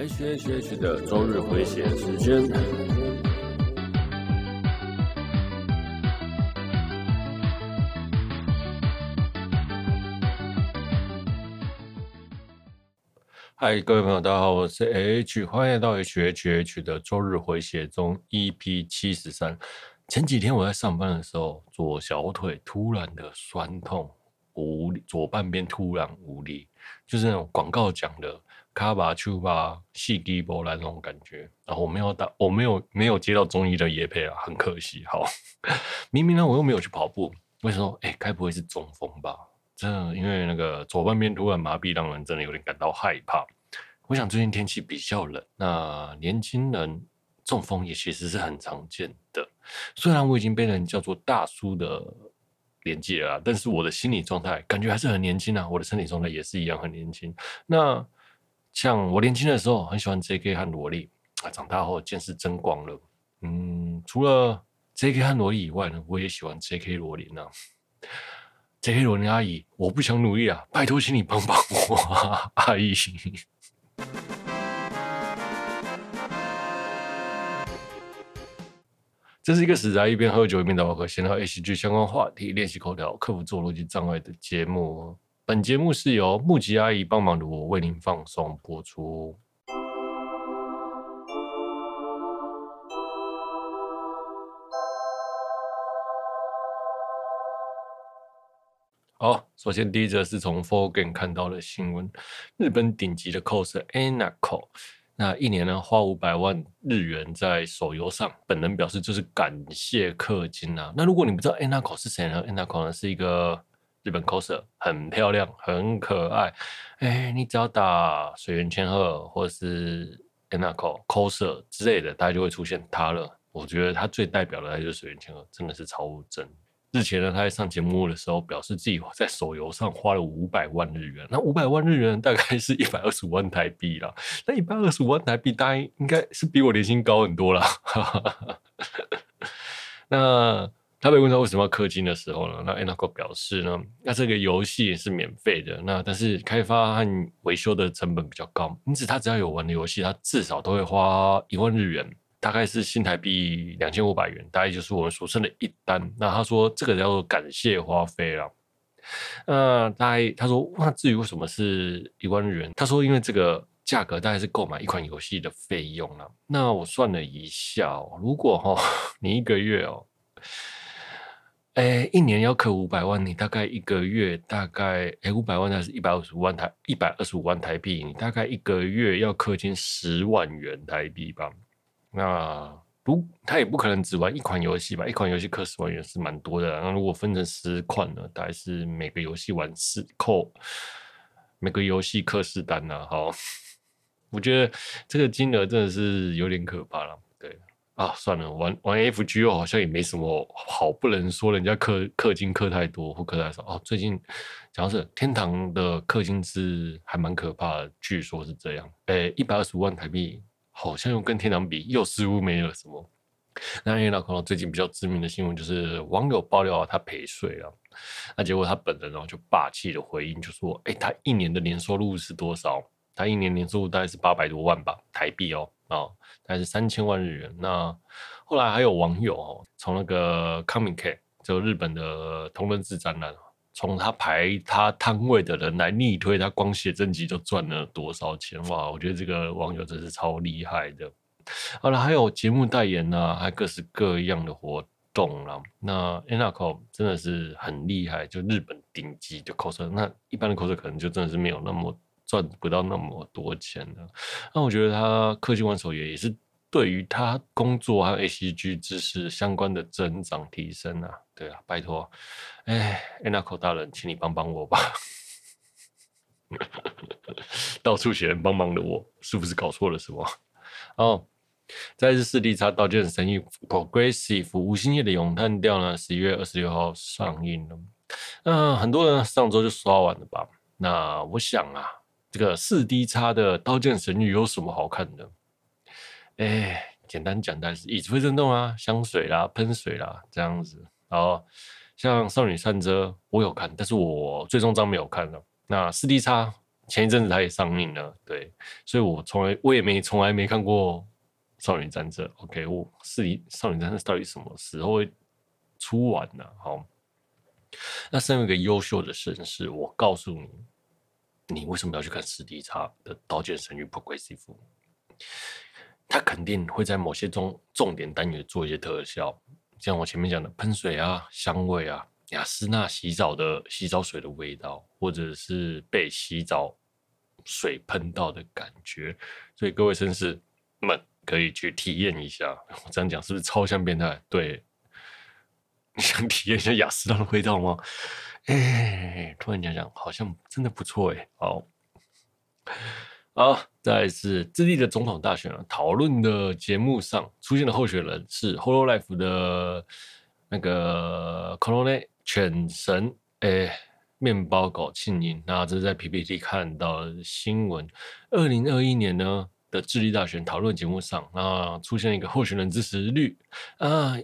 H H H 的周日回血时间。嗨，各位朋友，大家好，我是 H，欢迎来到 H H H 的周日回血中 EP 七十三。前几天我在上班的时候，左小腿突然的酸痛无力，左半边突然无力，就是那种广告讲的卡巴丘巴细低波来那种感觉。然后我没有打，我没有没有接到中医的业配啊，很可惜。好，明明呢我又没有去跑步，为什么？哎，该不会是中风吧？真的，因为那个左半边突然麻痹，让人真的有点感到害怕。我想最近天气比较冷，那年轻人。中风也其实是很常见的，虽然我已经被人叫做大叔的年纪了，但是我的心理状态感觉还是很年轻啊，我的身体状态也是一样很年轻。那像我年轻的时候很喜欢 JK 和萝莉啊，长大后见识增广了。嗯，除了 JK 和萝莉以外呢，我也喜欢 JK 罗琳啊。JK 罗琳阿姨，我不想努力啊，拜托请你帮帮我啊，阿姨。这是一个死宅一边喝酒一边打扑克，闲聊 ACG 相关话题，练习口条，克服做逻辑障碍的节目。本节目是由木吉阿姨帮忙的我为您放送播出。好，首先第一则是从 4Game 看到的新闻，日本顶级的 cos Anako。那一年呢，花五百万日元在手游上，本人表示就是感谢氪金啊。那如果你不知道 Anako 是谁呢？Anako 呢是一个日本 coser，很漂亮，很可爱。哎，你只要打水原千鹤或者是 Anako coser 之类的，大家就会出现他了。我觉得他最代表的就是水原千鹤，真的是超真。日前呢，他在上节目的时候表示自己在手游上花了五百万日元，那五百万日元大概是一百二十五万台币啦。那一百二十五万台币，大概应该是比我年薪高很多啦。那他被问到为什么要氪金的时候呢？那 Enako 表示呢，那这个游戏是免费的，那但是开发和维修的成本比较高，因此他只要有玩的游戏，他至少都会花一万日元。大概是新台币两千五百元，大概就是我们俗称的一单。那他说这个叫做感谢花费了。呃，大概他说，那至于为什么是一万日元？他说因为这个价格大概是购买一款游戏的费用了。那我算了一下哦，如果哈、哦、你一个月哦，哎，一年要氪五百万，你大概一个月大概哎五百万还是一百二十五万台一百二十五万台币，你大概一个月要氪金十万元台币吧。那不，他也不可能只玩一款游戏吧？一款游戏氪十万元是蛮多的。那如果分成十款呢？大概是每个游戏玩四扣，每个游戏氪四单呢？好，我觉得这个金额真的是有点可怕了。啊，算了，玩玩 FGO 好像也没什么好，不能说人家氪氪金氪太多或氪太少哦。最近讲的是天堂的氪金是还蛮可怕的，据说是这样。诶，一百二十五万台币。好像又跟天堂比，又似乎没了什么。那 Anako 最近比较知名的新闻就是网友爆料他赔税了，那结果他本人然后就霸气的回应，就说：“哎，他一年的年收入是多少？他一年年收入大概是八百多万吧，台币哦，啊，大概是三千万日元。”那后来还有网友哦，从那个 Comic 就日本的同人志展览。从他排他摊位的人来逆推，他光写真集就赚了多少钱哇！我觉得这个网友真是超厉害的。好了，还有节目代言呐、啊，还各式各样的活动啦。那 Anako 真的是很厉害，就日本顶级的 coser。那一般的 coser 可能就真的是没有那么赚不到那么多钱的。那我觉得他氪金玩手游也是。对于他工作还有 ACG 知识相关的增长提升啊，对啊，拜托，哎，Anako 大人，请你帮帮我吧，到处写人帮忙的我，是不是搞错了什么？哦，再是四 D 叉刀剑神域 Progressive 无心夜的咏叹调呢，十一月二十六号上映了。嗯、很多人上周就刷完了吧？那我想啊，这个四 D 叉的刀剑神域有什么好看的？哎，简单讲，但是椅子会震动啊，香水啦，喷水啦，这样子。然后像少女战车，我有看，但是我最终章没有看了。那 4D 叉前一阵子它也上映了，对，所以我从来我也没从来没看过少女战车。OK，我四 D 少女战车到底什么时候会出完呢？好，那身为一个优秀的绅士，我告诉你，你为什么要去看史迪叉的《刀剑神域 Progressive》？他肯定会在某些重重点单元做一些特效，像我前面讲的喷水啊、香味啊。雅斯娜洗澡的洗澡水的味道，或者是被洗澡水喷到的感觉，所以各位绅士们可以去体验一下。我这样讲是不是超像变态？对，你想体验一下雅斯娜的味道吗？哎，突然讲讲，好像真的不错哎。好，好，再来是智利的总统大选了，讨论的节目上出现的候选人是 Hololive 的那个 Colonel 犬神哎，面包狗庆应，那这是在 PPT 看到新闻。二零二一年呢的智利大选讨论节目上，那出现一个候选人支持率啊，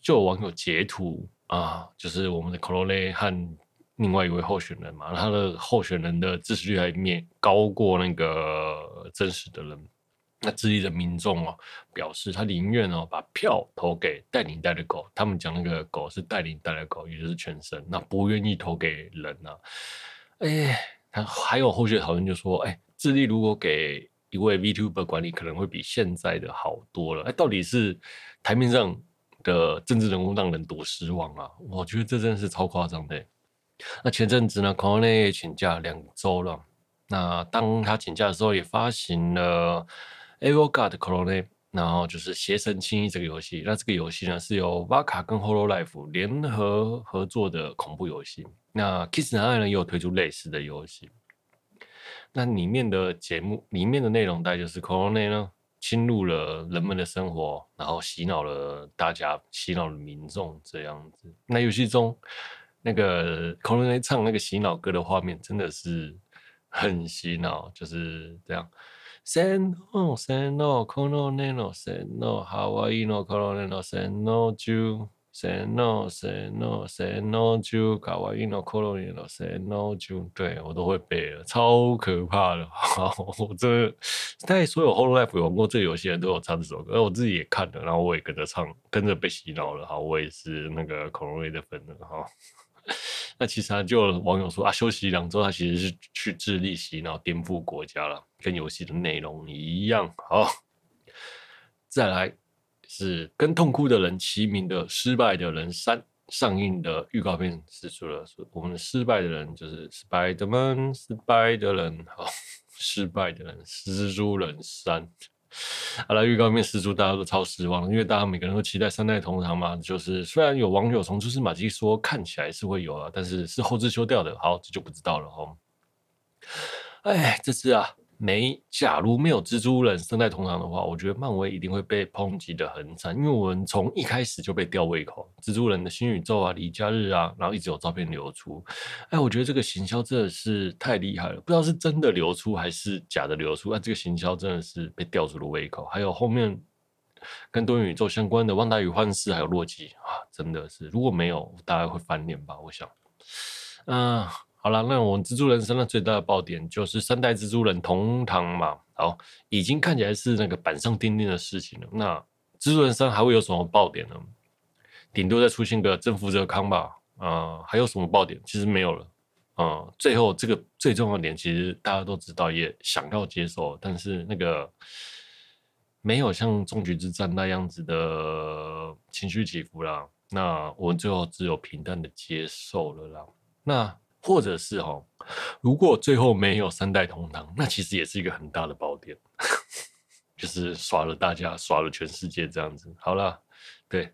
就有网友截图啊，就是我们的 Colonel 和另外一位候选人嘛，他的候选人的支持率还面高过那个真实的人。那智利的民众哦，表示他宁愿哦把票投给带领带的狗，他们讲那个狗是带领带的狗，也就是犬神，那不愿意投给人呐、啊。哎，他还有后续讨论就说，哎，智利如果给一位 VTuber 管理，可能会比现在的好多了。哎，到底是台面上的政治人物让人多失望啊？我觉得这真的是超夸张的。那前阵子呢，Colonel 也请假两周了。那当他请假的时候，也发行了。Evogar 的 Colonel，然后就是邪神轻易这个游戏。那这个游戏呢，是由 Vaka 跟 Hollow Life 联合合作的恐怖游戏。那 Kissna 呢也有推出类似的游戏。那里面的节目里面的内容，大概就是 Colonel 呢侵入了人们的生活，然后洗脑了大家，洗脑了民众这样子。那游戏中那个 c o l o n e 唱那个洗脑歌的画面，真的是很洗脑，就是这样。Say no, say no, colonel, say no, Hawaii no, colonel, say no, Jew, say no, say no, say no, Jew, Hawaii no, colonel, say no, Jew。对，我都会背了，超可怕的。好，我这大概所有 Hololive 玩过这个游戏的人都有唱这首歌，我自己也看了，然后我也跟着唱，跟着被洗脑了。好，我也是那个 c o l o n e 的粉了。哈。那其实他就网友说啊，休息两周，他其实是去智利洗脑、颠覆国家了，跟游戏的内容一样。好，再来是跟痛哭的人齐名的《失败的人三》上映的预告片释出了，说我们的失败的人就是 Spider-Man，失败的人，好，失败的人，蜘蛛人三。好了，预告片释出，大家都超失望，因为大家每个人都期待三代同堂嘛。就是虽然有网友从蛛丝马迹说看起来是会有啊，但是是后置修掉的，好，这就不知道了哦。哎，这次啊。没，假如没有蜘蛛人生在同堂的话，我觉得漫威一定会被抨击得很惨，因为我们从一开始就被吊胃口，蜘蛛人的新宇宙啊、离家日啊，然后一直有照片流出，哎，我觉得这个行销真的是太厉害了，不知道是真的流出还是假的流出，啊，这个行销真的是被吊足了胃口，还有后面跟多元宇宙相关的《旺达与幻视》还有《洛基》啊，真的是如果没有，大概会翻脸吧，我想，嗯、好了，那我们蜘蛛人生的最大的爆点就是三代蜘蛛人同堂嘛。好，已经看起来是那个板上钉钉的事情了。那蜘蛛人生还会有什么爆点呢？顶多再出现个征服者康吧。啊、呃，还有什么爆点？其实没有了。啊、最后这个最重要的点，其实大家都知道，也想要接受，但是那个没有像终局之战那样子的情绪起伏啦。那我们最后只有平淡的接受了啦。那。或者是哦，如果最后没有三代同堂，那其实也是一个很大的爆点，就是耍了大家，耍了全世界这样子。好了，对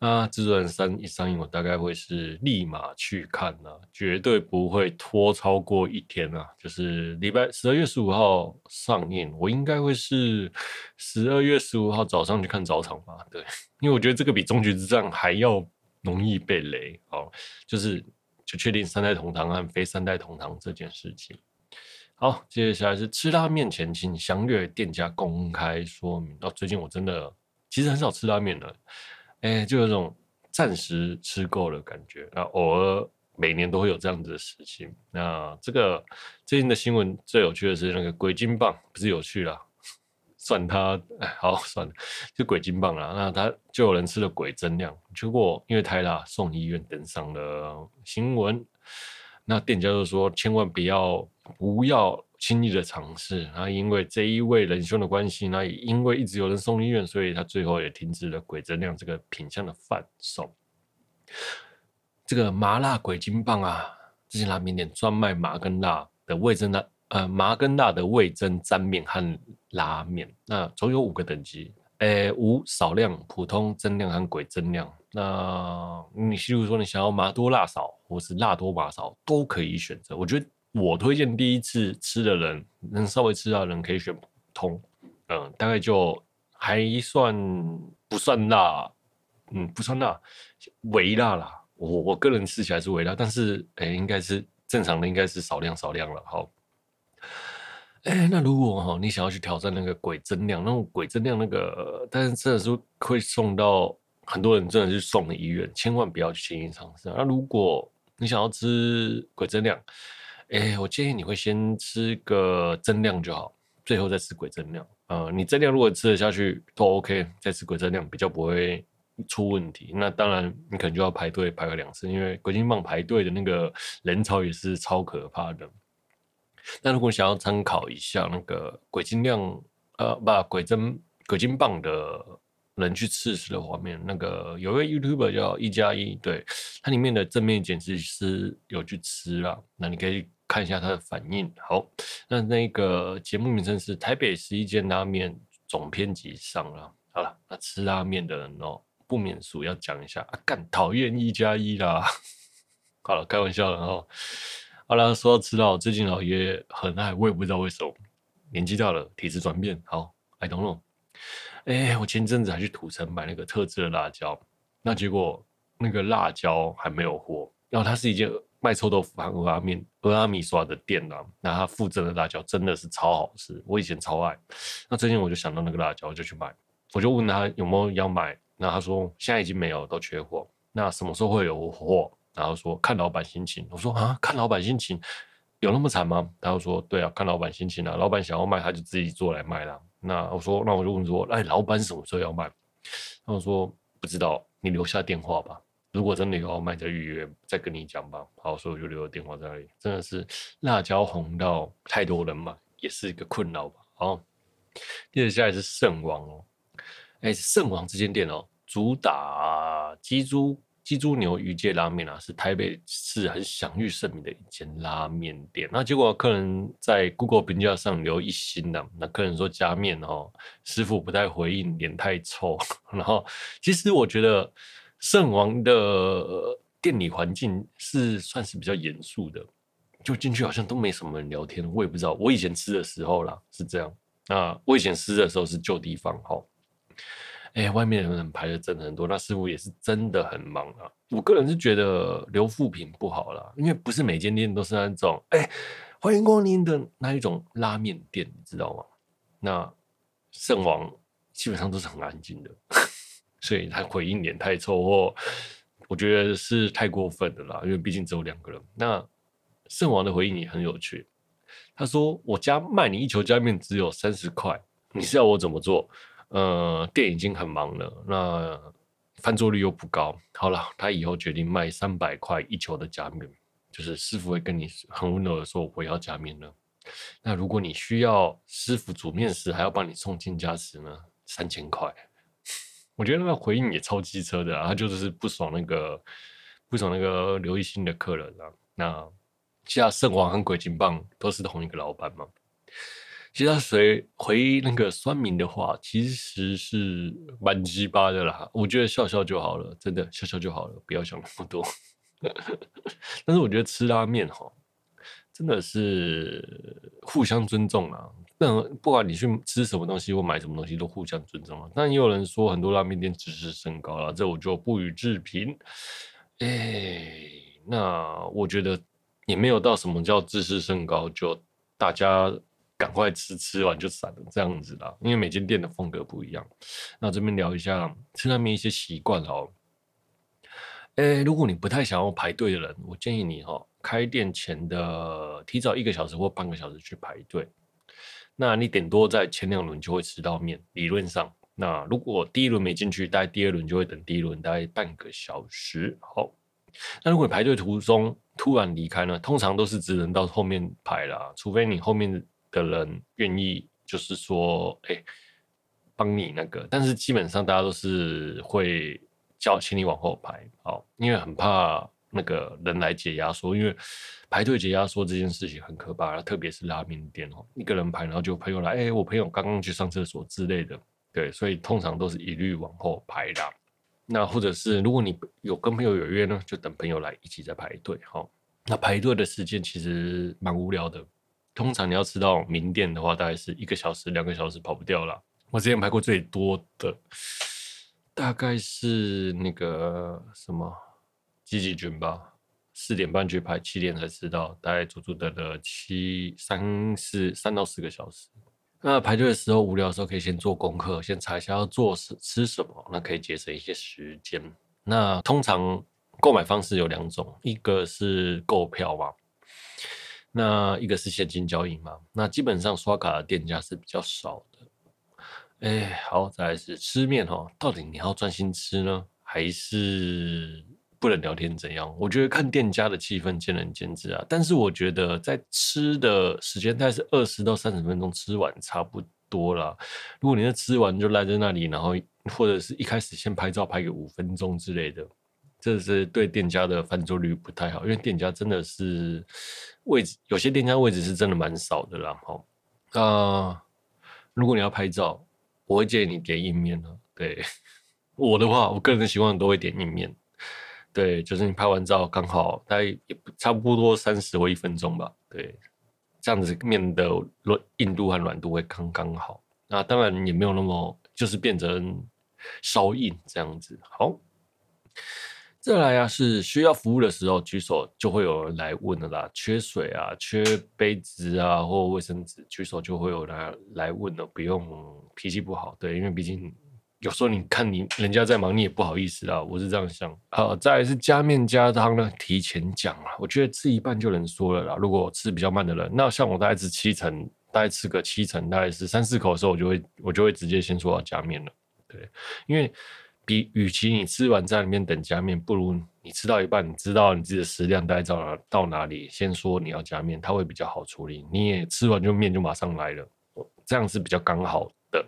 啊，蜘蛛人三一上映，我大概会是立马去看呐，绝对不会拖超过一天啊。就是礼拜十二月十五号上映，我应该会是十二月十五号早上去看早场吧。对，因为我觉得这个比终局之战还要容易被雷哦，就是。就确定三代同堂和非三代同堂这件事情。好，接下来是吃拉面前请详阅店家公开说明。哦，最近我真的其实很少吃拉面了，哎，就有种暂时吃够了感觉。那偶尔每年都会有这样子的事情。那这个最近的新闻最有趣的是那个鬼金棒，不是有趣啦，算他 哎，好算了，就鬼金棒啦。那他就有人吃了鬼增量，结果因为太辣送医院登上了新闻。那店家就说千万不要不要轻易的尝试啊，因为这一位仁兄的关系，那因为一直有人送医院，所以他最后也停止了鬼增量这个品相的贩售。这个麻辣鬼金棒啊，这些拉面店专卖麻跟辣的味噌辣，呃，麻跟辣的味噌沾面和拉面。那总有五个等级，诶，无少量、普通、增量和鬼增量。那你譬如说你想要麻多辣少，或是辣多麻少，都可以选择。我觉得我推荐第一次吃的人，能稍微吃到的人可以选普通，嗯，大概就还算不算辣，嗯，不算辣，微辣啦。我我个人吃起来是微辣，但是诶、应该是正常的，应该是少量少量了。好，诶、欸，那如果哈你想要去挑战那个鬼增量，那种鬼增量那个，但是真的是会送到很多人真的是送医院，千万不要去轻易尝试。那如果你想要吃鬼增量，诶、欸，我建议你会先吃个增量就好，最后再吃鬼增量。呃，你增量如果吃得下去都 OK，再吃鬼增量比较不会。出问题，那当然你可能就要排队排个两次，因为鬼金棒排队的那个人潮也是超可怕的。那如果想要参考一下那个鬼金量，呃，不鬼增鬼金棒的人去试试的画面，那个有一位 YouTuber 叫一加一，对，它里面的正面剪辑师有去吃了，那你可以看一下他的反应。好，那那个节目名称是台北十一间拉面总编辑上了。好了，那吃拉面的人哦。不免俗要讲一下啊，干讨厌一加一啦。好了，开玩笑了哦。好了，说到吃到，最近老爷很爱，我也不知道为什么。年纪大了，体质转变。好，I don't know。哎，我前阵子还去土城买那个特制的辣椒，那结果那个辣椒还没有货。然后它是一间卖臭豆腐和蚵仔面、蚵仔米刷的店啊。那它附赠的辣椒真的是超好吃，我以前超爱。那最近我就想到那个辣椒，我就去买，我就问他有没有要买。那他说现在已经没有，都缺货。那什么时候会有货？然后说看老板心情。我说啊，看老板心情，有那么惨吗？他就说对啊，看老板心情啊。老板想要卖，他就自己做来卖了。那我说，那我就问说，哎，老板什么时候要卖？他说不知道，你留下电话吧。如果真的有要卖，再预约，再跟你讲吧。好，所以我就留了电话在那里。真的是辣椒红到太多人嘛，也是一个困扰吧。好，接着下来是圣王哦。哎，圣王这间店哦，主打鸡猪鸡猪牛鱼介拉面啊，是台北市很享誉盛名的一间拉面店。那结果客人在 Google 评价上留一星的，那客人说加面哦，师傅不太回应，脸太臭。然后其实我觉得圣王的店里环境是算是比较严肃的，就进去好像都没什么人聊天。我也不知道，我以前吃的时候啦是这样。那我以前吃的时候是旧地方哈。哎、外面的人排的真的很多，那师傅也是真的很忙啊。我个人是觉得留负评不好啦，因为不是每间店都是那种哎、欢迎光临的那一种拉面店，你知道吗？那圣王基本上都是很安静的，所以他回应脸太臭，或我觉得是太过分的啦。因为毕竟只有两个人。那圣王的回应也很有趣，他说：“我家卖你一球加面只有三十块，你是要我怎么做？”呃，店已经很忙了，那翻桌率又不高。好了，他以后决定卖三百块一球的加面，就是师傅会跟你很温柔的说：“我要加面了。”那如果你需要师傅煮面时还要帮你送进家时呢？三千块。我觉得那个回应也超机车的啊，他就是不爽那个不爽那个刘一新的客人啊。那其他圣王和鬼金棒都是同一个老板嘛。其实他随回那个酸民的话，其实是蛮鸡巴的啦。我觉得笑笑就好了，真的笑笑就好了，不要想那么多。但是我觉得吃拉面哈，真的是互相尊重啊。那不管你去吃什么东西或买什么东西，都互相尊重啊。但也有人说很多拉面店自视甚高了，这我就不予置评。哎，那我觉得也没有到什么叫自视甚高，就大家。赶快吃，吃完就散了，这样子啦。因为每间店的风格不一样。那这边聊一下吃拉面一些习惯哦。诶，如果你不太想要排队的人，我建议你哈，开店前的提早一个小时或半个小时去排队。那你顶多在前两轮就会吃到面，理论上。那如果第一轮没进去，大概第二轮就会等第一轮大概半个小时。好，那如果你排队途中突然离开呢？通常都是只能到后面排啦，除非你后面的人愿意，就是说，哎、帮你那个。但是基本上大家都是会叫请你往后排，好，因为很怕那个人来解压缩，因为排队解压缩这件事情很可怕，特别是拉面店哦，一个人排，然后就朋友来，哎、我朋友刚刚去上厕所之类的。对，所以通常都是一律往后排的。那或者是如果你有跟朋友有约呢，就等朋友来一起再排队。好，那排队的时间其实蛮无聊的。通常你要吃到名店的话，大概是一个小时、两个小时跑不掉了。我之前排过最多的，大概是那个什么吉吉君吧，四点半去排，七点才吃到，大概足足等了七三四三到四个小时。那排队的时候无聊的时候，可以先做功课，先查一下要做什吃什么，那可以节省一些时间。那通常购买方式有两种，一个是购票嘛，那一个是现金交易嘛。那基本上刷卡的店家是比较少的。哎，好，再来是吃面哈，到底你要专心吃呢，还是？不能聊天怎样？我觉得看店家的气氛见仁见智啊。但是我觉得在吃的时间大概是二十到三十分钟，吃完差不多了。如果你是吃完就赖在那里，然后或者是一开始先拍照拍个五分钟之类的，这是对店家的翻桌率不太好。因为店家真的是位置，有些店家位置是真的蛮少的啦。哈，啊，如果你要拍照，我会建议你点硬面啊。对我的话，我个人的习惯都会点硬面。对，就是你拍完照刚好，大概也差不多三十或一分钟吧。对，这样子面的软硬度和软度会刚刚好。那当然也没有那么，就是变成稍硬这样子。好，再来啊，是需要服务的时候举手就会有人来问的啦。缺水啊，缺杯子啊，或卫生纸，举手就会有人来问的，不用脾气不好。对，因为毕竟。有时候你看你人家在忙，你也不好意思啊。我是这样想。好，再来是加面加汤呢，提前讲啊。我觉得吃一半就能说了啦。如果吃比较慢的人，那像我大概吃七成，大概吃个七成，大概是三四口的时候，我就会我就会直接先说要加面了。对，因为比与其你吃完在里面等加面，不如你吃到一半，你知道你自己的食量大概到哪到哪里，先说你要加面，它会比较好处理。你也吃完就面就马上来了，这样是比较刚好的。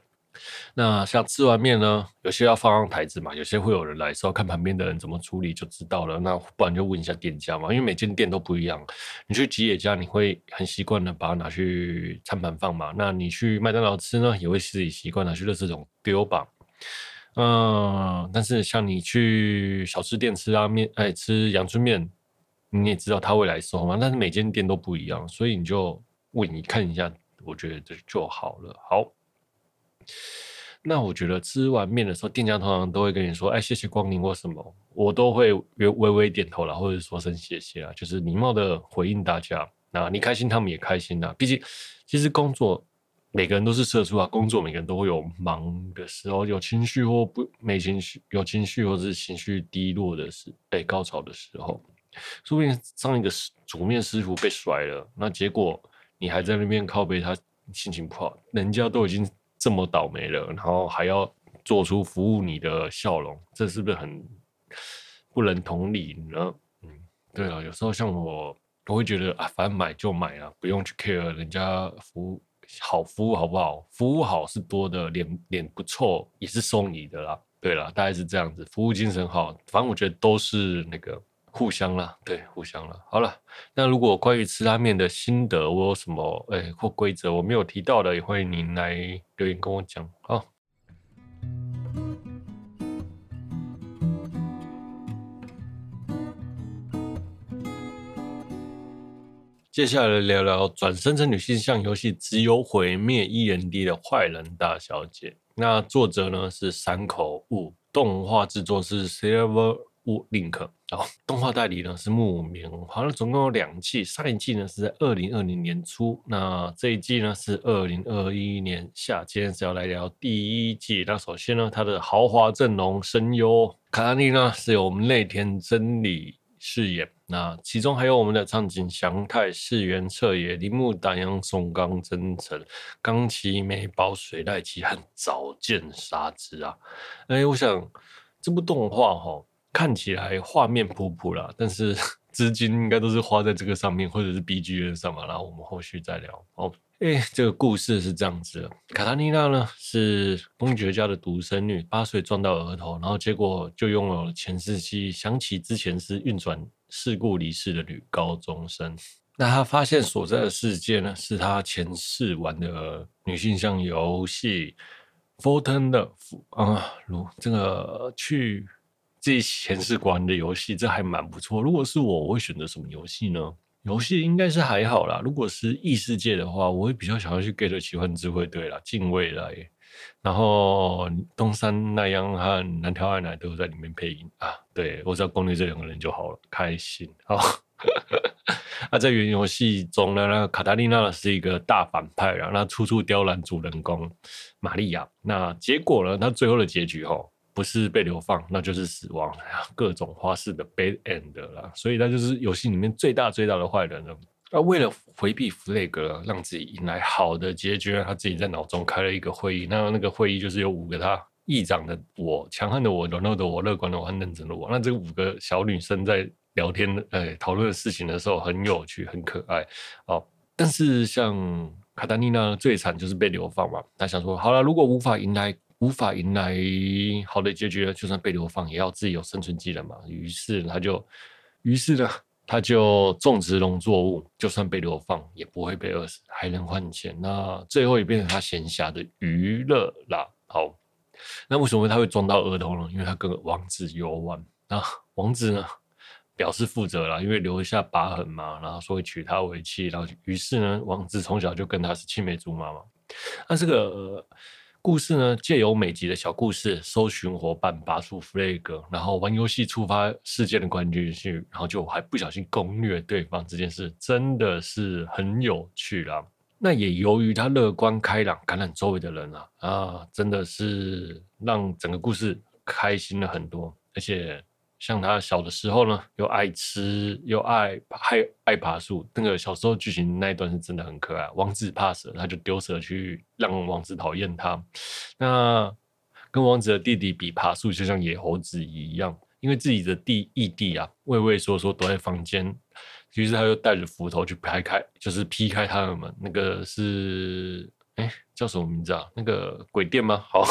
那像吃完面呢，有些要放上台子嘛，有些会有人来时候看旁边的人怎么处理就知道了。那不然就问一下店家嘛，因为每间店都不一样。你去吉野家，你会很习惯的把它拿去餐盘放嘛。那你去麦当劳吃呢，也会自己习惯拿去垃圾桶丢吧。嗯，但是像你去小吃店吃拉面，哎，吃阳春面，你也知道他会来收嘛。但是每间店都不一样，所以你就问你看一下，我觉得这就好了。好。那我觉得吃完面的时候，店家通常都会跟你说：“哎，谢谢光临或什么。”我都会微微微点头啦，或者说声谢谢啊，就是礼貌的回应大家。那你开心，他们也开心啊。毕竟，其实工作每个人都是社畜啊，工作每个人都会有忙的时候，有情绪或不没情绪，有情绪或是情绪低落的时，被高潮的时候，说不定上一个煮面师傅被甩了，那结果你还在那边靠背，他心情不好，人家都已经。这么倒霉了，然后还要做出服务你的笑容，这是不是很不能同理呢？嗯，对啊，有时候像我，我会觉得啊，反正买就买啊，不用去 care 人家服务好，服务好不好？服务好是多的，脸脸不臭也是送你的啦。对啦，大概是这样子，服务精神好，反正我觉得都是那个。互相啦，对，互相了。好了，那如果关于吃拉面的心得，我有什么哎或规则我没有提到的，也欢迎您来留言跟我讲。好，接下来聊聊转生成女性向游戏只有毁灭一人敌的坏人大小姐。那作者呢是山口悟，动画制作是 Silver。物 Link，然后动画代理呢是木棉文化，那总共有两季，上一季呢是在二零二零年初，那这一季呢是二零二一年夏。今天是要来聊第一季，那首先呢，它的豪华阵容声优卡塔莉呢是由我们内田真理饰演，那其中还有我们的苍井祥太、柿原彻也、铃木达央、松冈真澄、冈崎美保、水濑奇和早见沙织啊。哎，我想这部动画哈。看起来画面普普啦，但是 资金应该都是花在这个上面，或者是 BGM 上嘛。然后我们后续再聊。哦，哎，这个故事是这样子的：卡塔尼娜呢是公爵家的独生女，八岁撞到额头，然后结果就拥有了前世记忆，想起之前是运转事故离世的女高中生。那她发现所在的世界呢，是她前世玩的女性向游戏 Fortune Love 啊，如这个去。自己前世玩的游戏，这还蛮不错。如果是我，我会选择什么游戏呢？游戏应该是还好啦。如果是异世界的话，我会比较想要去 get 奇幻智慧队啦，近未来。然后东山奈央和南条爱乃都在里面配音啊。对，我只要攻略这两个人就好了，开心。好，啊，在原游戏中呢，那个卡塔莉娜是一个大反派，然后他处处刁难主人公玛利亚。那结果呢？他最后的结局吼。不是被流放，那就是死亡，各种花式的 bad end 啦，所以他就是游戏里面最大最大的坏人了。那为了回避弗雷格让自己迎来好的结局，他自己在脑中开了一个会议。那那个会议就是有五个他议长的我、强悍的我、软弱的我、乐观的我和认真的我。那这五个小女生在聊天、哎，讨论事情的时候很有趣、很可爱。哦，但是像卡塔莉娜最惨就是被流放嘛。他想说，好了，如果无法迎来。无法迎来好的结局，就算被流放，也要自己有生存技能嘛。于是他就，于是呢，他就种植农作物，就算被流放，也不会被饿死，还能换钱。那最后也变成他闲暇的娱乐啦。好，那为什么他会撞到额头呢？因为他跟王子游玩，那王子呢表示负责了，因为留下疤痕嘛，然后说会娶她为妻，然后于是呢，王子从小就跟他是青梅竹马嘛。那这个。故事呢，借由每集的小故事，搜寻伙伴，拔出 flag，然后玩游戏触发事件的关键性，然后就还不小心攻略对方这件事，真的是很有趣啦。那也由于他乐观开朗，感染周围的人啊，啊，真的是让整个故事开心了很多，而且。像他小的时候呢，又爱吃又爱爱爱爬树。那个小时候剧情那一段是真的很可爱。王子怕蛇，他就丢蛇去让王子讨厌他。那跟王子的弟弟比爬树，就像野猴子一样。因为自己的弟义弟啊，畏畏缩缩躲在房间，于是他又带着斧头去拍开，就是劈开他的门。那个是哎叫什么名字啊？那个鬼店吗？好。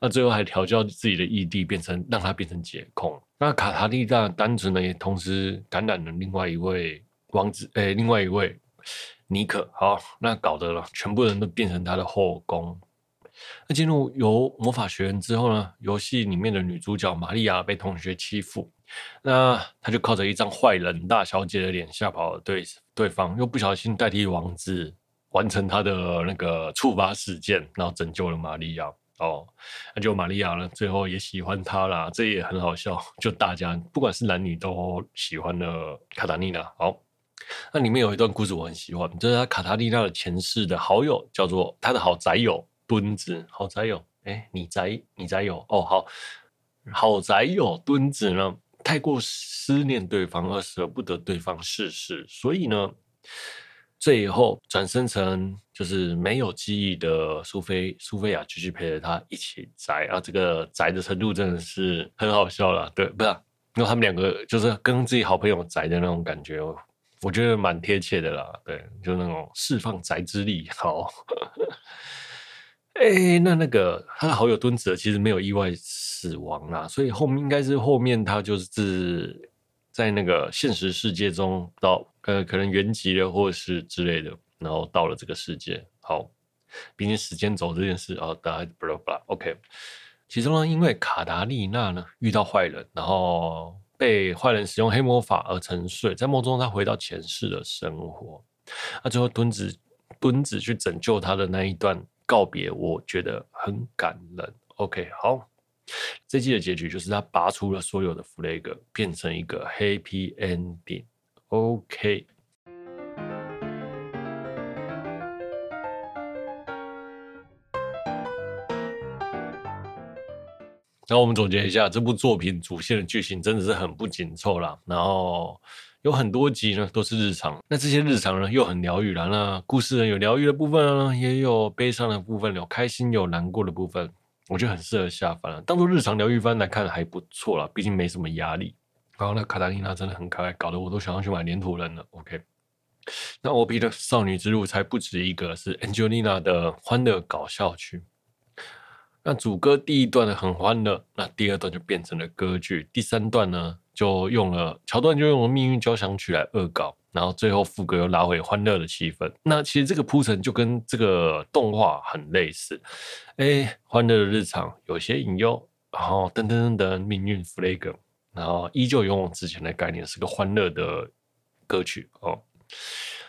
那最后还调教自己的义弟，变成让他变成解控。那卡塔莉娜单纯的，也同时感染了另外一位王子，诶、另外一位尼可。好，那搞得了全部人都变成他的后宫。那进入游魔法学院之后呢，游戏里面的女主角玛利亚被同学欺负，那他就靠着一张坏人大小姐的脸吓跑了对对方，又不小心代替王子完成他的那个触发事件，然后拯救了玛利亚。哦，那就玛利亚呢，最后也喜欢他啦，这也很好笑。就大家不管是男女都喜欢的卡塔莉娜。好，那里面有一段故事我很喜欢，就是他卡塔莉娜的前世的好友叫做他的好宅友敦子，好宅友，哎，你宅你宅友哦，好好宅友敦子呢，太过思念对方而舍不得对方逝世，所以呢。最后转生成就是没有记忆的苏菲，苏菲亚继续陪着他一起宅啊，这个宅的程度真的是很好笑了。对，不是、啊，因为他们两个就是跟自己好朋友宅的那种感觉，我觉得蛮贴切的啦。对，就那种释放宅之力。好，哎，那那个他的好友敦子其实没有意外死亡啦，所以后面应该是后面他就是。在那个现实世界中到呃可能原籍了或是之类的，然后到了这个世界。好，毕竟时间轴这件事啊，大家不啦不。OK，其中呢，因为卡达利娜呢遇到坏人，然后被坏人使用黑魔法而沉睡，在梦中她回到前世的生活。那最后敦子敦子去拯救她的那一段告别，我觉得很感人。OK，好。这季的结局就是他拔出了所有的 flag，变成一个 happy ending。OK。然后我们总结一下，这部作品主线的剧情真的是很不紧凑啦。然后有很多集呢都是日常，那这些日常呢又很疗愈啦。那故事呢有疗愈的部分啊，也有悲伤的部分，有开心有难过的部分，我觉得很适合下饭了。当做日常疗愈番来看还不错啦，毕竟没什么压力。然后那卡塔琳娜真的很可爱，搞得我都想要去买黏土人了。OK，那 OP 的少女之路才不止一个，是 Angelina 的欢乐搞笑区。那主歌第一段呢很欢乐，那第二段就变成了歌剧，第三段呢就用了桥段就用了命运交响曲来恶搞，然后最后副歌又拉回欢乐的气氛。那其实这个铺陈就跟这个动画很类似，哎，欢乐的日常有些隐忧，然后噔噔噔噔，命运 flag，然后依旧勇往直前的概念，是个欢乐的歌曲哦。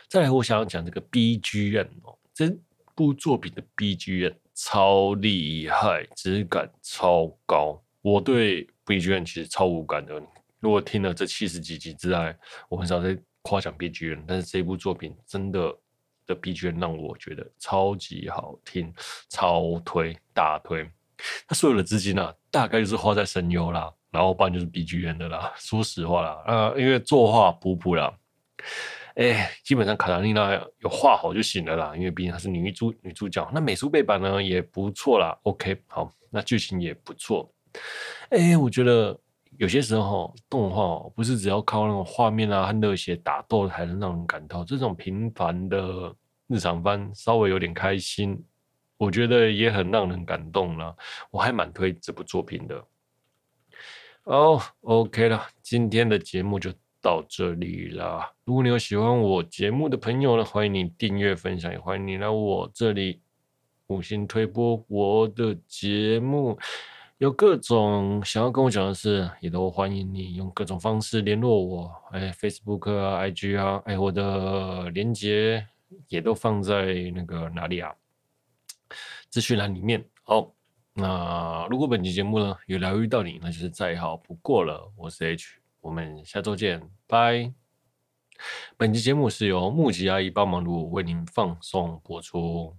再来，我想要讲这个 BGM 哦，这部作品的 BGM。超厉害，质感超高。我对 BGM 其实超无感的。如果听了这七十几集之外，我很少在夸奖 BGM，但是这部作品真的的 BGM 让我觉得超级好听，超推大推。他所有的资金呢、啊，大概就是花在声优啦，然后不然就是 BGM 的啦。说实话啦，呃，因为作画普普啦。哎，基本上卡塔琳娜有画好就行了啦，因为毕竟她是女主女主角。那美术背板呢也不错啦，OK，好，那剧情也不错。哎，我觉得有些时候动画不是只要靠那种画面啊和热血打斗才能让人感动，这种平凡的日常番稍微有点开心，我觉得也很让人感动啦。我还蛮推这部作品的。哦，OK 了，今天的节目就到这里啦。如果你有喜欢我节目的朋友呢，欢迎你订阅、分享，也欢迎你来我这里五星推播我的节目。有各种想要跟我讲的事，也都欢迎你用各种方式联络我。哎，Facebook 啊，IG 啊，哎，我的连接也都放在那个哪里啊？资讯栏里面。好，那如果本期节目呢有疗愈到你，那就是再好不过了。我是 H。我们下周见，拜。本期节目是由木吉阿姨帮忙录，为您放送播出。